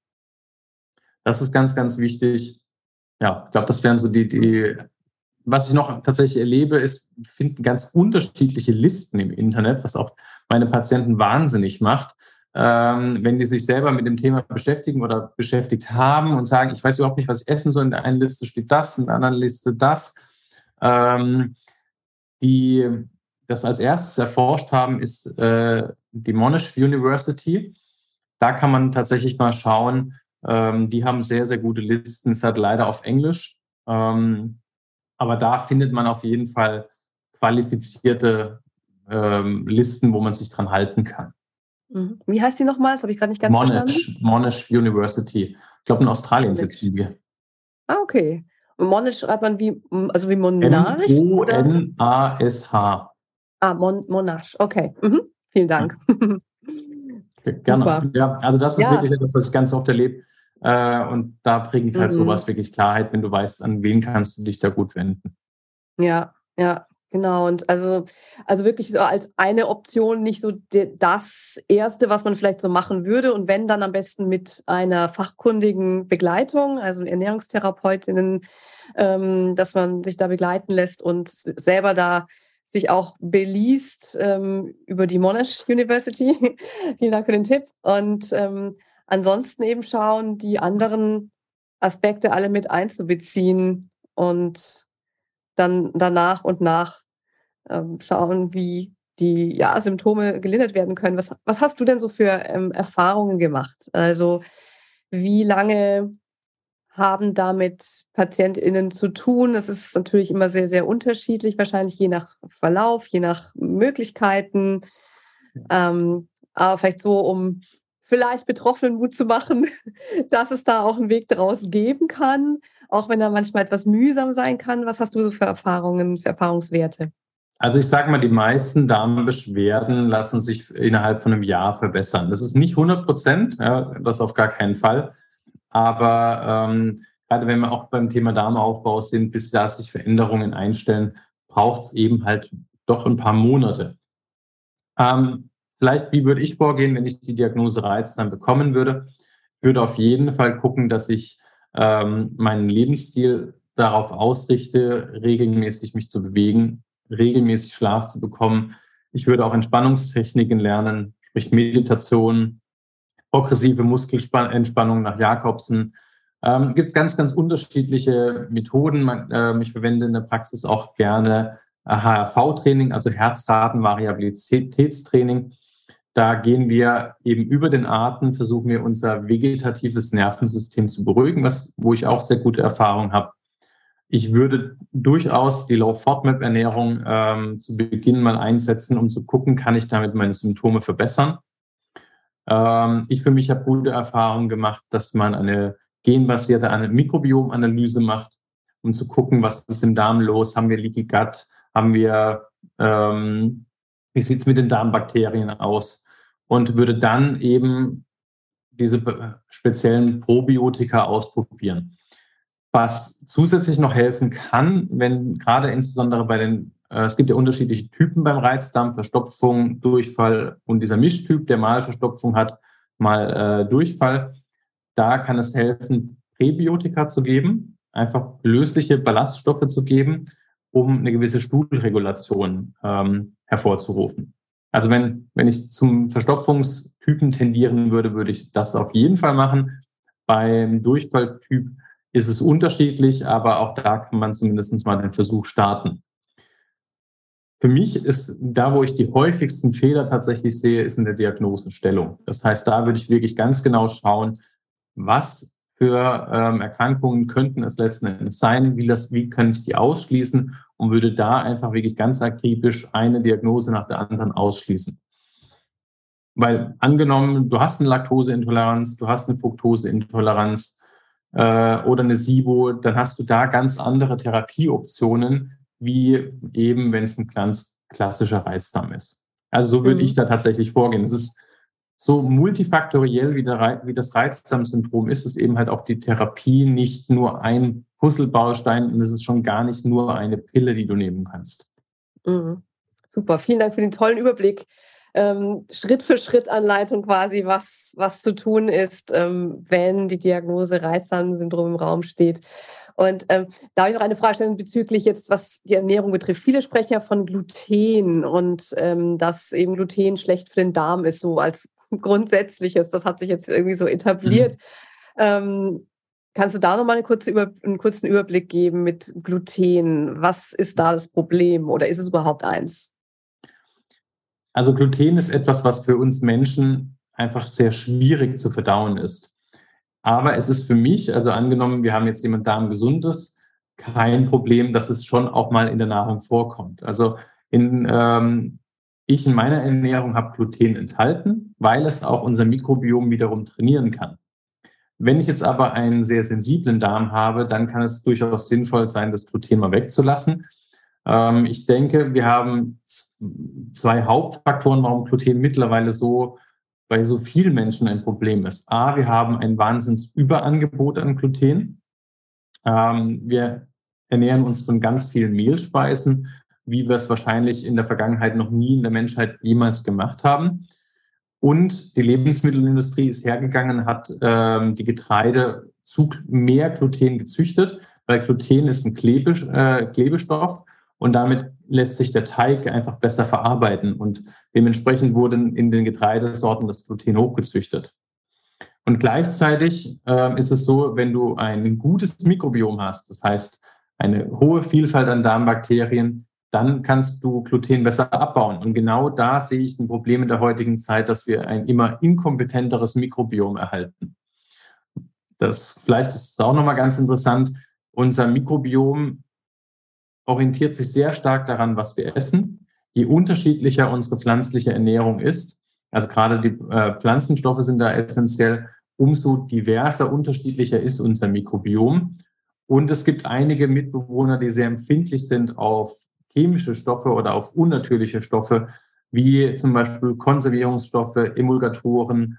Das ist ganz, ganz wichtig. Ja, ich glaube, das wären so die, die, was ich noch tatsächlich erlebe, ist, finden ganz unterschiedliche Listen im Internet, was auch meine Patienten wahnsinnig macht ähm, wenn die sich selber mit dem Thema beschäftigen oder beschäftigt haben und sagen, ich weiß überhaupt nicht, was ich essen soll, in der einen Liste steht das, in der anderen Liste das. Ähm, die das als erstes erforscht haben, ist äh, die Monash University. Da kann man tatsächlich mal schauen. Ähm, die haben sehr, sehr gute Listen. Es hat leider auf Englisch. Ähm, aber da findet man auf jeden Fall qualifizierte ähm, Listen, wo man sich dran halten kann. Mhm. Wie heißt die nochmal? Das habe ich gerade nicht ganz Monash, verstanden. Monash University. Ich glaube, in Australien sitzen wir. Ah, okay. Und Monash schreibt man wie, also wie Monarch? M-O-N-A-S-H. Ah, Mon Monash. Okay. Mhm. Vielen Dank. Ja. Gerne. Ja, also das ist ja. wirklich etwas, was ich ganz oft erlebe. Äh, und da bringt halt mhm. sowas wirklich Klarheit, wenn du weißt, an wen kannst du dich da gut wenden. Ja, ja. Genau, und also, also wirklich so als eine Option nicht so das Erste, was man vielleicht so machen würde. Und wenn, dann am besten mit einer fachkundigen Begleitung, also Ernährungstherapeutinnen, ähm, dass man sich da begleiten lässt und selber da sich auch beliest ähm, über die Monash University. Vielen Dank für den Tipp. Und ähm, ansonsten eben schauen, die anderen Aspekte alle mit einzubeziehen und dann danach und nach ähm, schauen, wie die ja, Symptome gelindert werden können. Was, was hast du denn so für ähm, Erfahrungen gemacht? Also wie lange haben damit PatientInnen zu tun? Das ist natürlich immer sehr, sehr unterschiedlich, wahrscheinlich je nach Verlauf, je nach Möglichkeiten. Ähm, aber vielleicht so, um vielleicht Betroffenen Mut zu machen, dass es da auch einen Weg daraus geben kann, auch wenn er manchmal etwas mühsam sein kann. Was hast du so für Erfahrungen, für Erfahrungswerte? Also ich sage mal, die meisten Darmbeschwerden lassen sich innerhalb von einem Jahr verbessern. Das ist nicht 100 Prozent, ja, das auf gar keinen Fall. Aber ähm, gerade wenn wir auch beim Thema Darmaufbau sind, bis da sich Veränderungen einstellen, braucht es eben halt doch ein paar Monate. Ähm, vielleicht, wie würde ich vorgehen, wenn ich die Diagnose Reizdarm bekommen würde? Ich würde auf jeden Fall gucken, dass ich ähm, meinen Lebensstil darauf ausrichte, regelmäßig mich zu bewegen, regelmäßig Schlaf zu bekommen. Ich würde auch Entspannungstechniken lernen, sprich Meditation, progressive Muskelentspannung nach Jakobsen. Ähm, gibt ganz, ganz unterschiedliche Methoden. äh, ich verwende in der Praxis auch gerne HRV-Training, also Herzratenvariabilitätstraining. Da gehen wir eben über den Atem, versuchen wir unser vegetatives Nervensystem zu beruhigen, was, wo ich auch sehr gute Erfahrung habe. Ich würde durchaus die Low-FODMAP-Ernährung ähm, zu Beginn mal einsetzen, um zu gucken, kann ich damit meine Symptome verbessern. Ähm, ich für mich habe gute Erfahrungen gemacht, dass man eine genbasierte eine Mikrobiomanalyse macht, um zu gucken, was ist im Darm los, haben wir Leaky Gut, haben wir, ähm, wie sieht's mit den Darmbakterien aus und würde dann eben diese speziellen Probiotika ausprobieren. Was zusätzlich noch helfen kann, wenn gerade insbesondere bei den, äh, es gibt ja unterschiedliche Typen beim Reizdarm, Verstopfung, Durchfall und dieser Mischtyp, der mal Verstopfung hat, mal äh, Durchfall. Da kann es helfen, Präbiotika zu geben, einfach lösliche Ballaststoffe zu geben, um eine gewisse Stuhlregulation ähm, hervorzurufen. Also wenn, wenn ich zum Verstopfungstypen tendieren würde, würde ich das auf jeden Fall machen. Beim Durchfalltyp ist es unterschiedlich, aber auch da kann man zumindest mal den Versuch starten. Für mich ist da, wo ich die häufigsten Fehler tatsächlich sehe, ist in der Diagnosenstellung. Das heißt, da würde ich wirklich ganz genau schauen, was für ähm, Erkrankungen könnten es letzten Endes sein, wie, das, wie kann ich die ausschließen und würde da einfach wirklich ganz akribisch eine Diagnose nach der anderen ausschließen. Weil angenommen, du hast eine Laktoseintoleranz, du hast eine Fructoseintoleranz, äh, oder eine SIBO, dann hast du da ganz andere Therapieoptionen, wie eben, wenn es ein ganz klassischer Reizdarm ist. Also so würde mhm. ich da tatsächlich vorgehen. Es ist so multifaktoriell wie, der, wie das Reizdarmsyndrom ist es eben halt auch die Therapie nicht nur ein Puzzlebaustein und es ist schon gar nicht nur eine Pille, die du nehmen kannst. Mhm. Super, vielen Dank für den tollen Überblick ähm, Schritt für Schritt Anleitung quasi, was, was zu tun ist, ähm, wenn die Diagnose Reizdarmsyndrom im Raum steht. Und ähm, darf ich noch eine Frage stellen bezüglich jetzt, was die Ernährung betrifft? Viele sprechen ja von Gluten und ähm, dass eben Gluten schlecht für den Darm ist, so als grundsätzliches. Das hat sich jetzt irgendwie so etabliert. Mhm. Ähm, kannst du da noch mal eine kurze Über einen kurzen Überblick geben mit Gluten? Was ist da das Problem oder ist es überhaupt eins? Also Gluten ist etwas, was für uns Menschen einfach sehr schwierig zu verdauen ist. Aber es ist für mich, also angenommen, wir haben jetzt jemand Darmgesundes, kein Problem, dass es schon auch mal in der Nahrung vorkommt. Also in, ähm, ich in meiner Ernährung habe Gluten enthalten, weil es auch unser Mikrobiom wiederum trainieren kann. Wenn ich jetzt aber einen sehr sensiblen Darm habe, dann kann es durchaus sinnvoll sein, das Gluten mal wegzulassen. Ähm, ich denke, wir haben zwei Hauptfaktoren, warum Gluten mittlerweile so bei so vielen Menschen ein Problem ist. A, wir haben ein Wahnsinnsüberangebot an Gluten. Ähm, wir ernähren uns von ganz vielen Mehlspeisen, wie wir es wahrscheinlich in der Vergangenheit noch nie in der Menschheit jemals gemacht haben. Und die Lebensmittelindustrie ist hergegangen, hat ähm, die Getreide zu mehr Gluten gezüchtet, weil Gluten ist ein Klebe, äh, Klebestoff und damit lässt sich der Teig einfach besser verarbeiten und dementsprechend wurden in den Getreidesorten das Gluten hochgezüchtet. Und gleichzeitig äh, ist es so, wenn du ein gutes Mikrobiom hast, das heißt eine hohe Vielfalt an Darmbakterien, dann kannst du Gluten besser abbauen. Und genau da sehe ich ein Problem in der heutigen Zeit, dass wir ein immer inkompetenteres Mikrobiom erhalten. Das vielleicht ist es auch nochmal ganz interessant. Unser Mikrobiom orientiert sich sehr stark daran, was wir essen. Je unterschiedlicher unsere pflanzliche Ernährung ist, also gerade die äh, Pflanzenstoffe sind da essentiell, umso diverser, unterschiedlicher ist unser Mikrobiom. Und es gibt einige Mitbewohner, die sehr empfindlich sind auf chemische Stoffe oder auf unnatürliche Stoffe, wie zum Beispiel Konservierungsstoffe, Emulgatoren,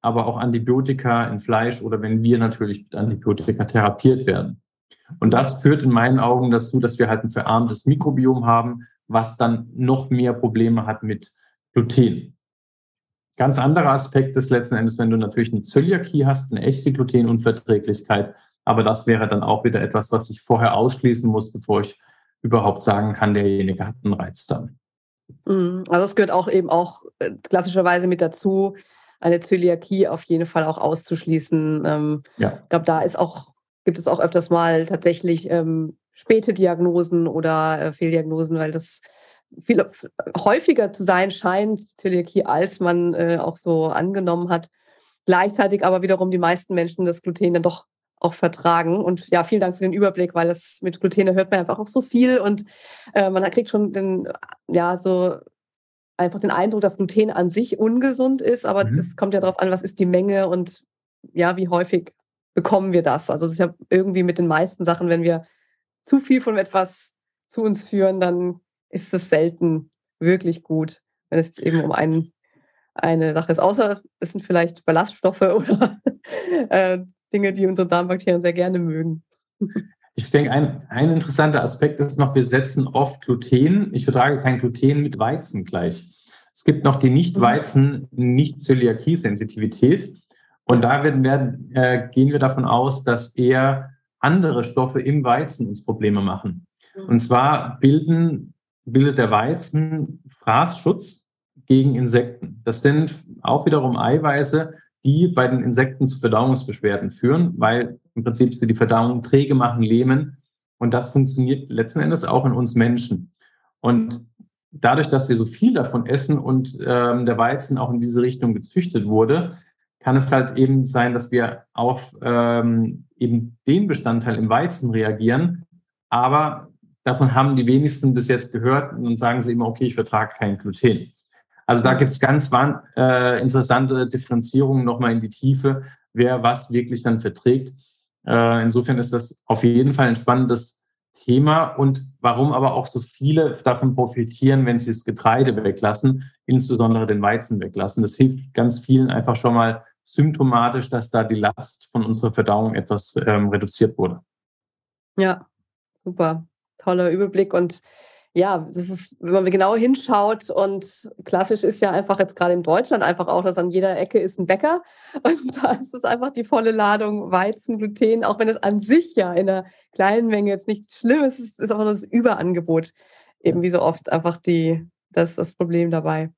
aber auch Antibiotika in Fleisch oder wenn wir natürlich mit Antibiotika therapiert werden. Und das führt in meinen Augen dazu, dass wir halt ein verarmtes Mikrobiom haben, was dann noch mehr Probleme hat mit Gluten. Ganz anderer Aspekt ist letzten Endes, wenn du natürlich eine Zöliakie hast, eine echte Glutenunverträglichkeit. Aber das wäre dann auch wieder etwas, was ich vorher ausschließen muss, bevor ich überhaupt sagen kann, derjenige hat einen Reiz dann. Mhm. Also es gehört auch eben auch äh, klassischerweise mit dazu, eine Zöliakie auf jeden Fall auch auszuschließen. Ähm, ja. Ich glaube, da ist auch, gibt es auch öfters mal tatsächlich ähm, späte Diagnosen oder äh, Fehldiagnosen, weil das viel häufiger zu sein scheint, Zöliakie, als man äh, auch so angenommen hat. Gleichzeitig aber wiederum die meisten Menschen das Gluten dann doch auch vertragen. Und ja, vielen Dank für den Überblick, weil das mit Gluten hört man einfach auch so viel und äh, man kriegt schon den, ja, so einfach den Eindruck, dass Gluten an sich ungesund ist, aber mhm. das kommt ja darauf an, was ist die Menge und ja, wie häufig bekommen wir das. Also es ist ja irgendwie mit den meisten Sachen, wenn wir zu viel von etwas zu uns führen, dann ist es selten wirklich gut, wenn es eben um einen, eine Sache ist. Außer es sind vielleicht Ballaststoffe oder äh, Dinge, die unsere Darmbakterien sehr gerne mögen. Ich denke, ein, ein interessanter Aspekt ist noch, wir setzen oft Gluten. Ich vertrage kein Gluten mit Weizen gleich. Es gibt noch die Nicht-Weizen, Nicht-Zöliakie-Sensitivität. Und da werden, werden, äh, gehen wir davon aus, dass eher andere Stoffe im Weizen uns Probleme machen. Und zwar bilden, bildet der Weizen Fraßschutz gegen Insekten. Das sind auch wiederum Eiweiße, die bei den Insekten zu Verdauungsbeschwerden führen, weil im Prinzip sie die Verdauung träge machen, lähmen. Und das funktioniert letzten Endes auch in uns Menschen. Und dadurch, dass wir so viel davon essen und ähm, der Weizen auch in diese Richtung gezüchtet wurde, kann es halt eben sein, dass wir auf ähm, eben den Bestandteil im Weizen reagieren. Aber davon haben die wenigsten bis jetzt gehört und dann sagen sie immer, okay, ich vertrage kein Gluten. Also da gibt es ganz äh, interessante Differenzierungen nochmal in die Tiefe, wer was wirklich dann verträgt. Äh, insofern ist das auf jeden Fall ein spannendes Thema und warum aber auch so viele davon profitieren, wenn sie das Getreide weglassen, insbesondere den Weizen weglassen. Das hilft ganz vielen einfach schon mal symptomatisch, dass da die Last von unserer Verdauung etwas ähm, reduziert wurde. Ja, super. Toller Überblick und ja, das ist, wenn man genau hinschaut und klassisch ist ja einfach jetzt gerade in Deutschland einfach auch, dass an jeder Ecke ist ein Bäcker und da ist es einfach die volle Ladung Weizen, Gluten, auch wenn es an sich ja in einer kleinen Menge jetzt nicht schlimm ist, ist, ist einfach das Überangebot eben wie so oft einfach die, das, das Problem dabei.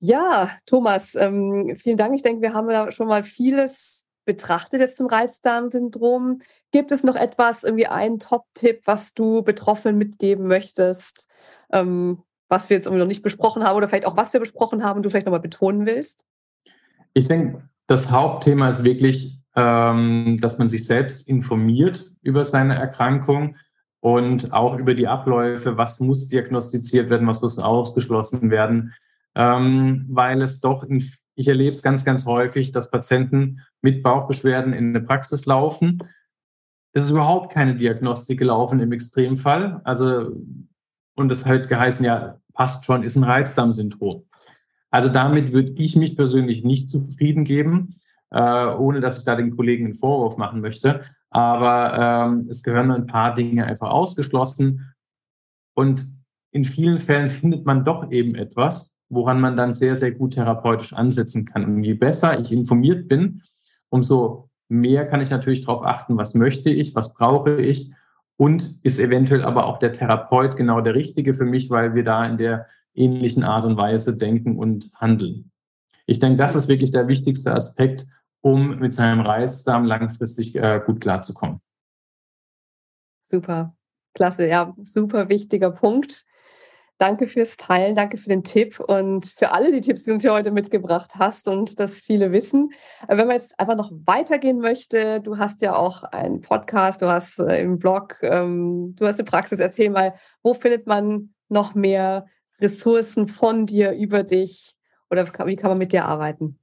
Ja, Thomas, ähm, vielen Dank. Ich denke, wir haben da schon mal vieles betrachtet jetzt zum Reizdarmsyndrom. Gibt es noch etwas, irgendwie einen Top-Tipp, was du Betroffenen mitgeben möchtest, ähm, was wir jetzt irgendwie noch nicht besprochen haben oder vielleicht auch was wir besprochen haben und du vielleicht nochmal betonen willst? Ich denke, das Hauptthema ist wirklich, ähm, dass man sich selbst informiert über seine Erkrankung und auch über die Abläufe, was muss diagnostiziert werden, was muss ausgeschlossen werden, ähm, weil es doch in ich erlebe es ganz, ganz häufig, dass Patienten mit Bauchbeschwerden in eine Praxis laufen. Es ist überhaupt keine Diagnostik gelaufen im Extremfall. Also, und es halt geheißen, ja, passt schon, ist ein Reizdarmsyndrom. Also damit würde ich mich persönlich nicht zufrieden geben, äh, ohne dass ich da den Kollegen einen Vorwurf machen möchte. Aber ähm, es gehören ein paar Dinge einfach ausgeschlossen. Und in vielen Fällen findet man doch eben etwas, woran man dann sehr, sehr gut therapeutisch ansetzen kann. Und je besser ich informiert bin, umso mehr kann ich natürlich darauf achten, was möchte ich, was brauche ich und ist eventuell aber auch der Therapeut genau der richtige für mich, weil wir da in der ähnlichen Art und Weise denken und handeln. Ich denke, das ist wirklich der wichtigste Aspekt, um mit seinem Reizdarm langfristig äh, gut klarzukommen. Super, klasse, ja, super wichtiger Punkt. Danke fürs Teilen, danke für den Tipp und für alle die Tipps, die du uns hier heute mitgebracht hast und das viele wissen. Wenn man jetzt einfach noch weitergehen möchte, du hast ja auch einen Podcast, du hast äh, im Blog, ähm, du hast eine Praxis. Erzähl mal, wo findet man noch mehr Ressourcen von dir über dich oder wie kann man mit dir arbeiten?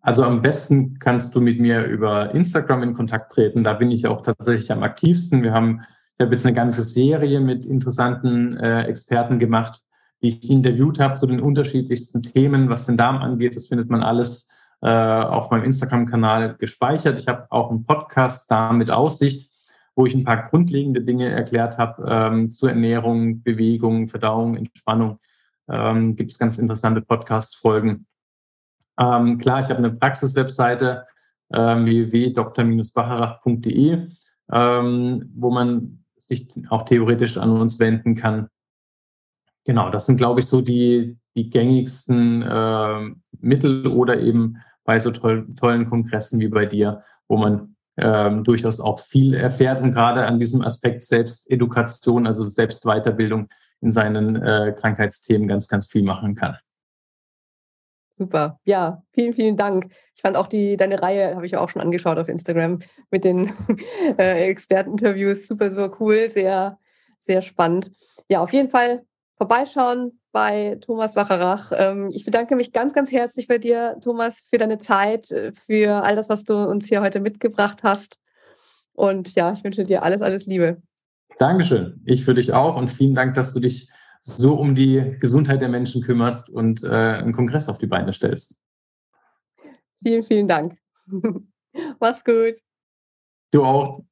Also am besten kannst du mit mir über Instagram in Kontakt treten. Da bin ich auch tatsächlich am aktivsten. Wir haben habe jetzt eine ganze Serie mit interessanten äh, Experten gemacht, die ich interviewt habe zu den unterschiedlichsten Themen, was den Darm angeht. Das findet man alles äh, auf meinem Instagram-Kanal gespeichert. Ich habe auch einen Podcast da mit Aussicht, wo ich ein paar grundlegende Dinge erklärt habe ähm, zur Ernährung, Bewegung, Verdauung, Entspannung. Ähm, Gibt es ganz interessante Podcast-Folgen. Ähm, klar, ich habe eine Praxis-Webseite äh, www.dr-bacharach.de, ähm, wo man sich auch theoretisch an uns wenden kann. Genau, das sind, glaube ich, so die, die gängigsten äh, Mittel oder eben bei so toll, tollen Kongressen wie bei dir, wo man ähm, durchaus auch viel erfährt und gerade an diesem Aspekt Selbstedukation, also Selbstweiterbildung in seinen äh, Krankheitsthemen ganz, ganz viel machen kann. Super. Ja, vielen, vielen Dank. Ich fand auch die, deine Reihe, habe ich auch schon angeschaut auf Instagram mit den äh, Experteninterviews. Super, super cool. Sehr, sehr spannend. Ja, auf jeden Fall vorbeischauen bei Thomas Bacharach. Ähm, ich bedanke mich ganz, ganz herzlich bei dir, Thomas, für deine Zeit, äh, für all das, was du uns hier heute mitgebracht hast. Und ja, ich wünsche dir alles, alles Liebe. Dankeschön. Ich für dich auch und vielen Dank, dass du dich so um die Gesundheit der Menschen kümmerst und äh, einen Kongress auf die Beine stellst. Vielen, vielen Dank. Mach's gut. Du auch.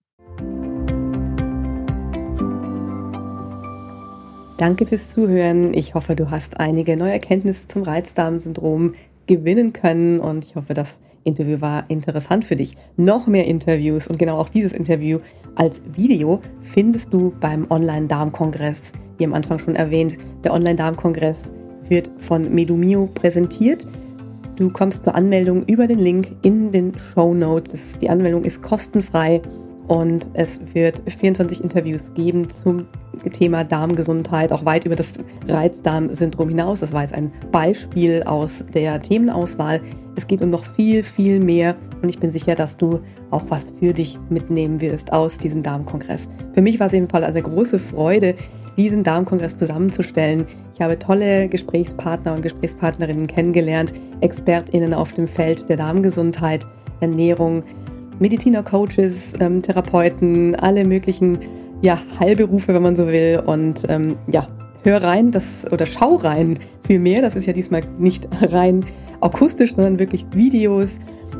Danke fürs Zuhören. Ich hoffe, du hast einige neue Erkenntnisse zum Reizdarmsyndrom gewinnen können und ich hoffe, das Interview war interessant für dich. Noch mehr Interviews und genau auch dieses Interview als Video findest du beim Online-Darm-Kongress wie am Anfang schon erwähnt, der Online-Darm-Kongress wird von Medumio präsentiert. Du kommst zur Anmeldung über den Link in den Show Notes. Die Anmeldung ist kostenfrei und es wird 24 Interviews geben zum Thema Darmgesundheit, auch weit über das Reizdarmsyndrom hinaus. Das war jetzt ein Beispiel aus der Themenauswahl. Es geht um noch viel, viel mehr und ich bin sicher, dass du auch was für dich mitnehmen wirst aus diesem Darmkongress. Für mich war es jedenfalls eine große Freude, diesen Darmkongress zusammenzustellen. Ich habe tolle Gesprächspartner und Gesprächspartnerinnen kennengelernt, ExpertInnen auf dem Feld der Darmgesundheit, Ernährung, Mediziner, Coaches, ähm, Therapeuten, alle möglichen ja, Heilberufe, wenn man so will. Und ähm, ja, hör rein, das oder schau rein vielmehr. Das ist ja diesmal nicht rein akustisch, sondern wirklich Videos.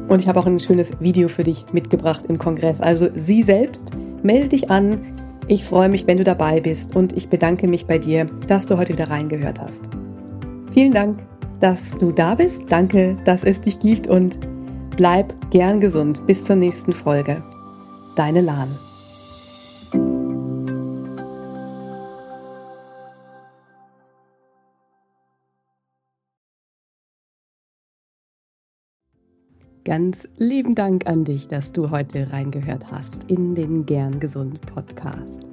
Und ich habe auch ein schönes Video für dich mitgebracht im Kongress. Also sie selbst, melde dich an. Ich freue mich, wenn du dabei bist und ich bedanke mich bei dir, dass du heute wieder reingehört hast. Vielen Dank, dass du da bist. Danke, dass es dich gibt und bleib gern gesund. Bis zur nächsten Folge. Deine Lahn. Ganz lieben Dank an dich, dass du heute reingehört hast in den Gern Gesund Podcast.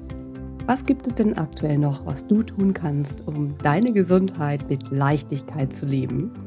Was gibt es denn aktuell noch, was du tun kannst, um deine Gesundheit mit Leichtigkeit zu leben?